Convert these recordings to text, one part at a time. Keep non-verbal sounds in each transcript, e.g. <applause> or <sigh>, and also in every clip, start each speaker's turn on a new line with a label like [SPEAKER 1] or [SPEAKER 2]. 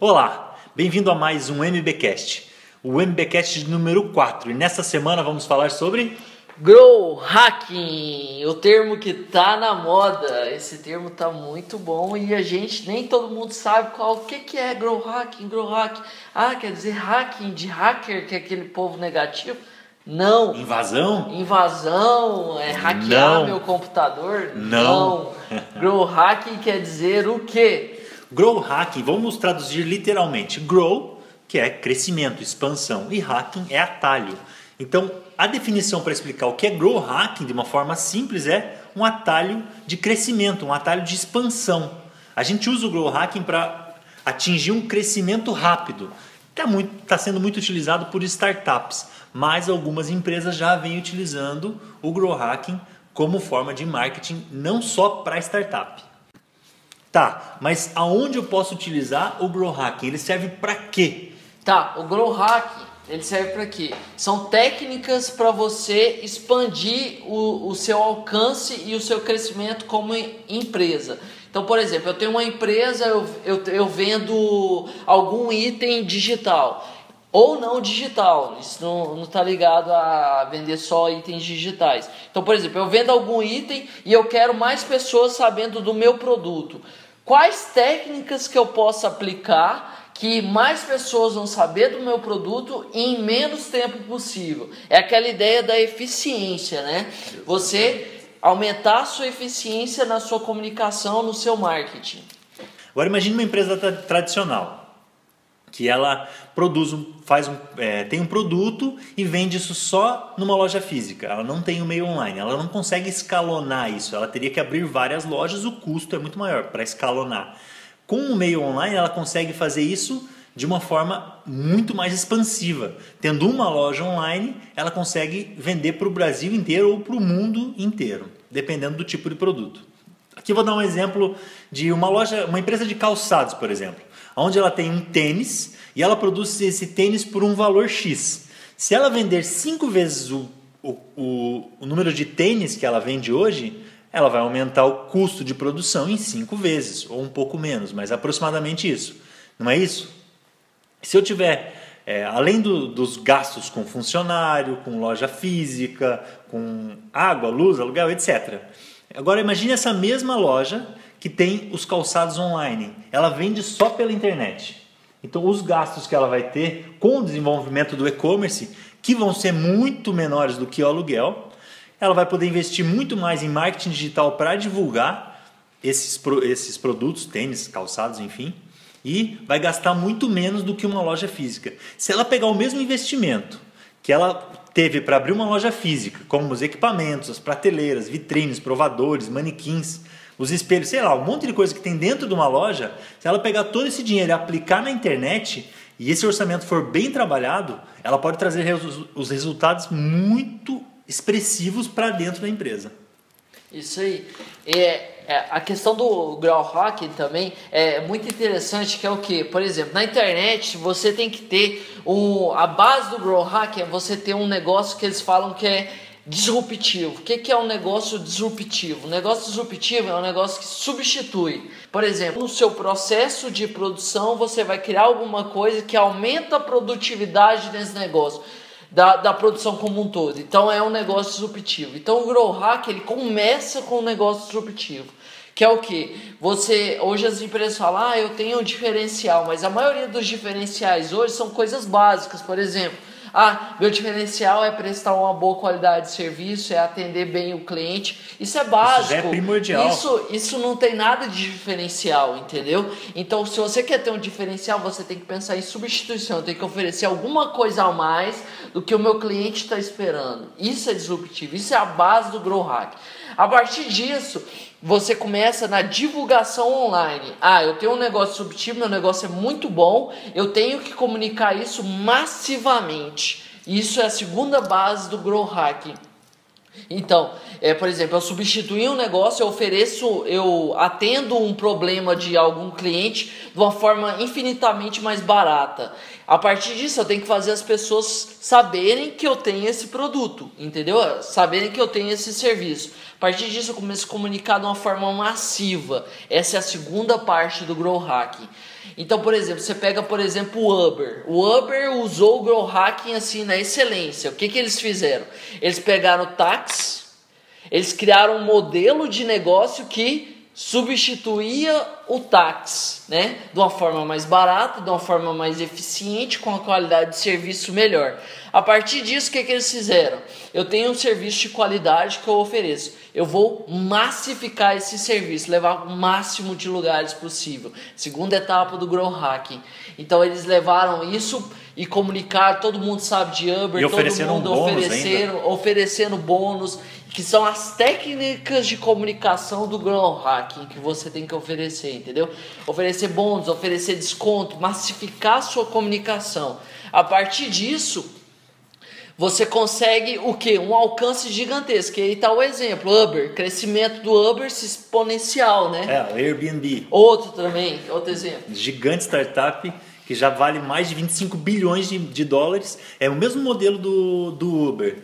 [SPEAKER 1] Olá, bem-vindo a mais um MBcast, o MBcast número 4. E nesta semana vamos falar sobre
[SPEAKER 2] Grow hacking, o termo que tá na moda. Esse termo tá muito bom e a gente nem todo mundo sabe qual o que que é grow hacking, grow hacking. Ah, quer dizer hacking de hacker, que é aquele povo negativo? Não.
[SPEAKER 1] invasão.
[SPEAKER 2] Invasão, é hackear
[SPEAKER 1] Não.
[SPEAKER 2] meu computador?
[SPEAKER 1] Não. <laughs>
[SPEAKER 2] grow hacking quer dizer o quê?
[SPEAKER 1] Grow hacking, vamos traduzir literalmente. Grow, que é crescimento, expansão, e hacking é atalho. Então, a definição para explicar o que é grow hacking de uma forma simples é um atalho de crescimento, um atalho de expansão. A gente usa o grow hacking para atingir um crescimento rápido. Está tá sendo muito utilizado por startups, mas algumas empresas já vêm utilizando o grow hacking como forma de marketing não só para startup. Tá, mas aonde eu posso utilizar o grow hacking? Ele serve para quê?
[SPEAKER 2] Tá, o grow hacking, ele serve para quê? São técnicas para você expandir o, o seu alcance e o seu crescimento como em- empresa. Então, por exemplo, eu tenho uma empresa, eu, eu, eu vendo algum item digital. Ou não digital, isso não está ligado a vender só itens digitais. Então, por exemplo, eu vendo algum item e eu quero mais pessoas sabendo do meu produto. Quais técnicas que eu posso aplicar que mais pessoas vão saber do meu produto em menos tempo possível? É aquela ideia da eficiência, né? Você aumentar a sua eficiência na sua comunicação, no seu marketing.
[SPEAKER 1] Agora imagine uma empresa tra- tradicional que ela produz um, faz um, é, tem um produto e vende isso só numa loja física. Ela não tem o meio online, ela não consegue escalonar isso. Ela teria que abrir várias lojas, o custo é muito maior para escalonar. Com o meio online, ela consegue fazer isso de uma forma muito mais expansiva. Tendo uma loja online, ela consegue vender para o Brasil inteiro ou para o mundo inteiro, dependendo do tipo de produto. Aqui vou dar um exemplo de uma loja, uma empresa de calçados, por exemplo, onde ela tem um tênis e ela produz esse tênis por um valor X. Se ela vender cinco vezes o, o, o, o número de tênis que ela vende hoje, ela vai aumentar o custo de produção em cinco vezes, ou um pouco menos, mas aproximadamente isso. Não é isso? Se eu tiver, é, além do- dos gastos com funcionário, com loja física, com água, luz, aluguel, etc. Agora imagine essa mesma loja que tem os calçados online. Ela vende só pela internet. Então os gastos que ela vai ter com o desenvolvimento do e-commerce, que vão ser muito menores do que o aluguel, ela vai poder investir muito mais em marketing digital para divulgar esses, esses produtos, tênis, calçados, enfim, e vai gastar muito menos do que uma loja física. Se ela pegar o mesmo investimento que ela teve para abrir uma loja física, como os equipamentos, as prateleiras, vitrines, provadores, manequins, os espelhos, sei lá, um monte de coisa que tem dentro de uma loja, se ela pegar todo esse dinheiro e aplicar na internet, e esse orçamento for bem trabalhado, ela pode trazer os resultados muito expressivos para dentro da empresa.
[SPEAKER 2] Isso aí. É, é, a questão do grow hacking também é muito interessante, que é o que? Por exemplo, na internet você tem que ter um, a base do grow hacking é você ter um negócio que eles falam que é disruptivo. O que, é um negócio disruptivo? Negócio disruptivo é um negócio que substitui. Por exemplo, no seu processo de produção você vai criar alguma coisa que aumenta a produtividade desse negócio da, da produção como um todo. Então é um negócio disruptivo. Então o Grow Hack ele começa com um negócio disruptivo. Que é o que? Você. Hoje as empresas falam, ah, eu tenho um diferencial, mas a maioria dos diferenciais hoje são coisas básicas. Por exemplo, ah, meu diferencial é prestar uma boa qualidade de serviço, é atender bem o cliente. Isso é básico.
[SPEAKER 1] já é primordial.
[SPEAKER 2] Isso, isso não tem nada de diferencial, entendeu? Então, se você quer ter um diferencial, você tem que pensar em substituição, tem que oferecer alguma coisa a mais do que o meu cliente está esperando. Isso é disruptivo, isso é a base do Grow Hack. A partir disso, você começa na divulgação online. Ah, eu tenho um negócio disruptivo, meu negócio é muito bom, eu tenho que comunicar isso massivamente. Isso é a segunda base do Grow Hacking. Então, é, por exemplo, eu substituí um negócio, eu ofereço, eu atendo um problema de algum cliente de uma forma infinitamente mais barata. A partir disso, eu tenho que fazer as pessoas saberem que eu tenho esse produto, entendeu? Saberem que eu tenho esse serviço. A partir disso, eu começo a comunicar de uma forma massiva. Essa é a segunda parte do Grow Hacking. Então, por exemplo, você pega, por exemplo, o Uber. O Uber usou o Grow Hacking assim na excelência. O que, que eles fizeram? Eles pegaram o táxi, eles criaram um modelo de negócio que substituía o táxi, né? De uma forma mais barata, de uma forma mais eficiente, com a qualidade de serviço melhor. A partir disso, o que, que eles fizeram? Eu tenho um serviço de qualidade que eu ofereço. Eu vou massificar esse serviço, levar o máximo de lugares possível. Segunda etapa do Grow Hacking. Então eles levaram isso e comunicaram, todo mundo sabe de Uber,
[SPEAKER 1] e
[SPEAKER 2] todo mundo
[SPEAKER 1] um
[SPEAKER 2] oferecendo, oferecendo bônus que são as técnicas de comunicação do grow hacking que você tem que oferecer, entendeu? Oferecer bônus, oferecer desconto, massificar a sua comunicação. A partir disso, você consegue o que? Um alcance gigantesco. E aí está o exemplo, Uber, crescimento do Uber exponencial, né?
[SPEAKER 1] É, o Airbnb.
[SPEAKER 2] Outro também, outro exemplo.
[SPEAKER 1] Gigante startup que já vale mais de 25 bilhões de, de dólares. É o mesmo modelo do, do Uber.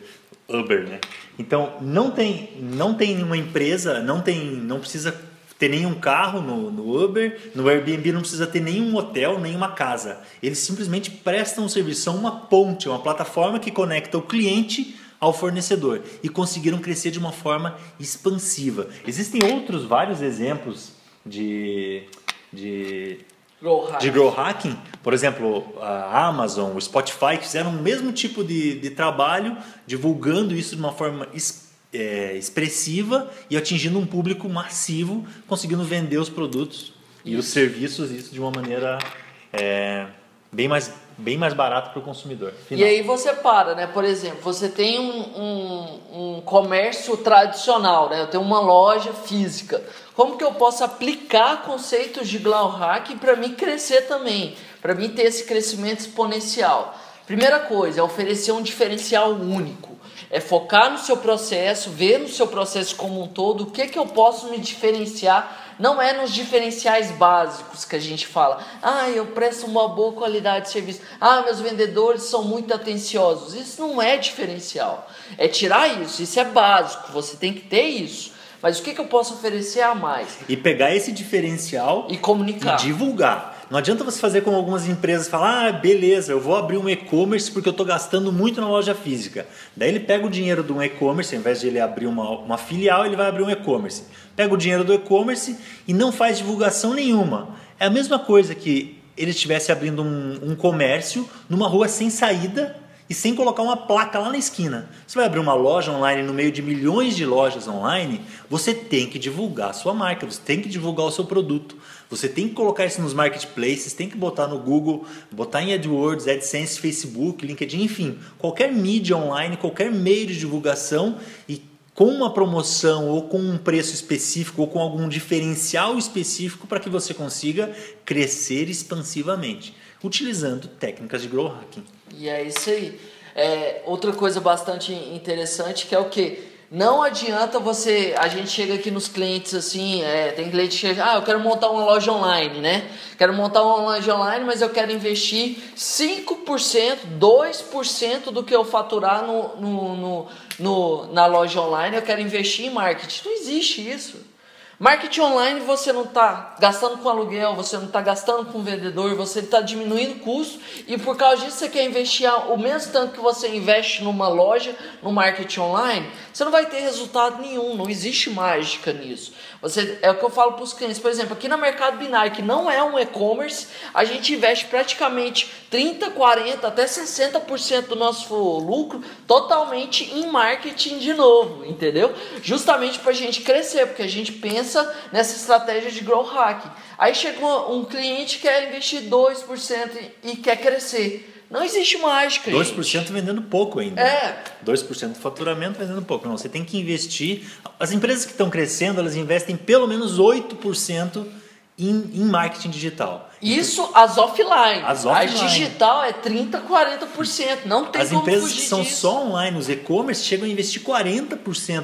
[SPEAKER 1] Uber, né? Então não tem, não tem nenhuma empresa, não tem, não precisa ter nenhum carro no, no, Uber, no Airbnb não precisa ter nenhum hotel, nenhuma casa. Eles simplesmente prestam um serviço, são uma ponte, uma plataforma que conecta o cliente ao fornecedor e conseguiram crescer de uma forma expansiva. Existem outros vários exemplos de, de
[SPEAKER 2] Grow
[SPEAKER 1] de grow hacking, por exemplo, a Amazon, o Spotify, que fizeram o mesmo tipo de, de trabalho, divulgando isso de uma forma es, é, expressiva e atingindo um público massivo, conseguindo vender os produtos e os serviços isso de uma maneira é, bem mais bem mais barato para o consumidor.
[SPEAKER 2] Final. E aí você para, né? Por exemplo, você tem um, um, um comércio tradicional, né? Eu tenho uma loja física. Como que eu posso aplicar conceitos de Glow Hack para mim crescer também, para mim ter esse crescimento exponencial? Primeira coisa é oferecer um diferencial único, é focar no seu processo, ver no seu processo como um todo o que que eu posso me diferenciar. Não é nos diferenciais básicos que a gente fala. Ah, eu presto uma boa qualidade de serviço. Ah, meus vendedores são muito atenciosos. Isso não é diferencial. É tirar isso. Isso é básico. Você tem que ter isso. Mas o que, que eu posso oferecer a mais?
[SPEAKER 1] E pegar esse diferencial
[SPEAKER 2] e comunicar.
[SPEAKER 1] E divulgar. Não adianta você fazer como algumas empresas falar, ah, beleza, eu vou abrir um e-commerce porque eu estou gastando muito na loja física. Daí ele pega o dinheiro de um e-commerce, ao invés de ele abrir uma, uma filial, ele vai abrir um e-commerce. Pega o dinheiro do e-commerce e não faz divulgação nenhuma. É a mesma coisa que ele estivesse abrindo um, um comércio numa rua sem saída e sem colocar uma placa lá na esquina. Você vai abrir uma loja online no meio de milhões de lojas online, você tem que divulgar a sua marca, você tem que divulgar o seu produto. Você tem que colocar isso nos marketplaces, tem que botar no Google, botar em AdWords, AdSense, Facebook, LinkedIn, enfim, qualquer mídia online, qualquer meio de divulgação e com uma promoção ou com um preço específico ou com algum diferencial específico para que você consiga crescer expansivamente, utilizando técnicas de grow hacking.
[SPEAKER 2] E é isso aí. É, outra coisa bastante interessante que é o que? Não adianta você. A gente chega aqui nos clientes assim, é, tem cliente que chega, ah, eu quero montar uma loja online, né? Quero montar uma loja online, mas eu quero investir 5%, 2% do que eu faturar no, no, no, no, na loja online, eu quero investir em marketing. Não existe isso. Marketing online você não está gastando com aluguel, você não está gastando com vendedor, você está diminuindo custo e por causa disso você quer investir o mesmo tanto que você investe numa loja, no marketing online, você não vai ter resultado nenhum, não existe mágica nisso. Você, é o que eu falo para os clientes, por exemplo, aqui no mercado binário, que não é um e-commerce, a gente investe praticamente 30, 40, até 60% do nosso lucro totalmente em marketing de novo, entendeu? Justamente para a gente crescer, porque a gente pensa nessa estratégia de grow hacking. Aí chegou um cliente que quer investir 2% e quer crescer. Não existe mágica. 2%
[SPEAKER 1] gente. vendendo pouco ainda.
[SPEAKER 2] É.
[SPEAKER 1] 2% do faturamento vendendo pouco. Não, você tem que investir. As empresas que estão crescendo, elas investem pelo menos 8% em, em marketing digital.
[SPEAKER 2] Isso então, as offline. As offline. A digital é 30%, 40%. Não tem
[SPEAKER 1] As empresas que são disso. só online, os e-commerce, chegam a investir 40%,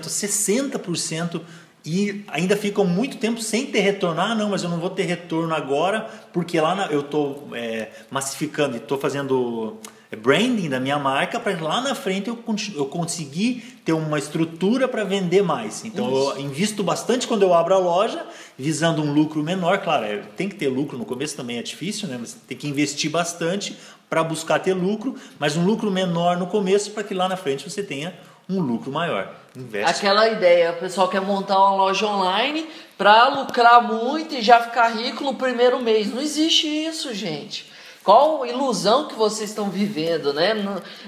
[SPEAKER 1] 60% e ainda ficam muito tempo sem ter retorno. Ah, não, mas eu não vou ter retorno agora porque lá na, eu estou é, massificando e estou fazendo branding da minha marca para lá na frente eu, eu conseguir ter uma estrutura para vender mais. Então Isso. eu invisto bastante quando eu abro a loja, visando um lucro menor. Claro, é, tem que ter lucro no começo também é difícil, né? Você tem que investir bastante para buscar ter lucro, mas um lucro menor no começo para que lá na frente você tenha um lucro maior.
[SPEAKER 2] Investe. Aquela ideia, o pessoal quer montar uma loja online para lucrar muito e já ficar rico no primeiro mês. Não existe isso, gente. Qual ilusão que vocês estão vivendo, né?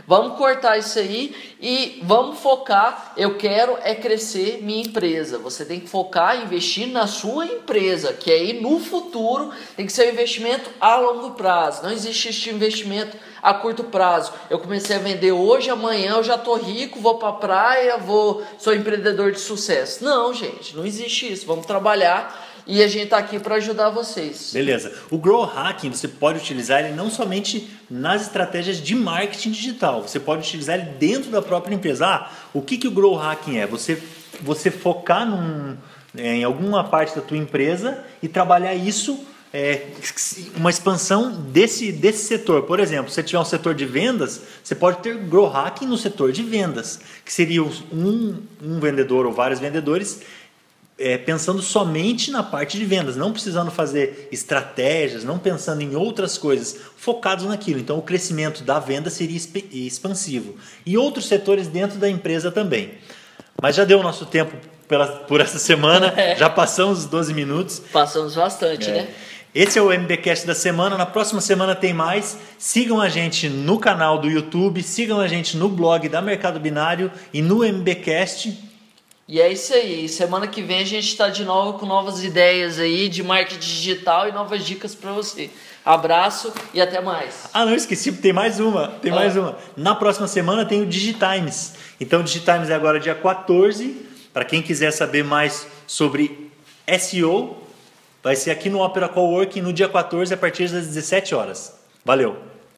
[SPEAKER 2] Vamos cortar isso aí e vamos focar. Eu quero é crescer minha empresa. Você tem que focar e investir na sua empresa, que aí no futuro tem que ser um investimento a longo prazo. Não existe este investimento a curto prazo. Eu comecei a vender hoje, amanhã eu já tô rico, vou para praia, vou sou empreendedor de sucesso. Não, gente, não existe isso. Vamos trabalhar e a gente está aqui para ajudar vocês.
[SPEAKER 1] Beleza. O Grow Hacking você pode utilizar ele não somente nas estratégias de marketing digital, você pode utilizar ele dentro da própria empresa. Ah, o que, que o Grow Hacking é? Você, você focar num, é, em alguma parte da tua empresa e trabalhar isso é, uma expansão desse, desse setor. Por exemplo, se você tiver um setor de vendas, você pode ter grow hacking no setor de vendas, que seria um, um vendedor ou vários vendedores é, pensando somente na parte de vendas, não precisando fazer estratégias, não pensando em outras coisas, focados naquilo. Então, o crescimento da venda seria expansivo. E outros setores dentro da empresa também. Mas já deu o nosso tempo pela, por essa semana, <laughs> é. já passamos os 12 minutos.
[SPEAKER 2] Passamos bastante, é. né?
[SPEAKER 1] Esse é o MBcast da semana. Na próxima semana tem mais. Sigam a gente no canal do YouTube, sigam a gente no blog da Mercado Binário e no MBcast.
[SPEAKER 2] E é isso aí. Semana que vem a gente está de novo com novas ideias aí de marketing digital e novas dicas para você. Abraço e até mais.
[SPEAKER 1] Ah, não esqueci, tem mais uma. Tem ah. mais uma. Na próxima semana tem o Digitimes. Então, o Digitimes é agora dia 14. Para quem quiser saber mais sobre SEO, vai ser aqui no Opera Coworking no dia 14 a partir das 17 horas. Valeu!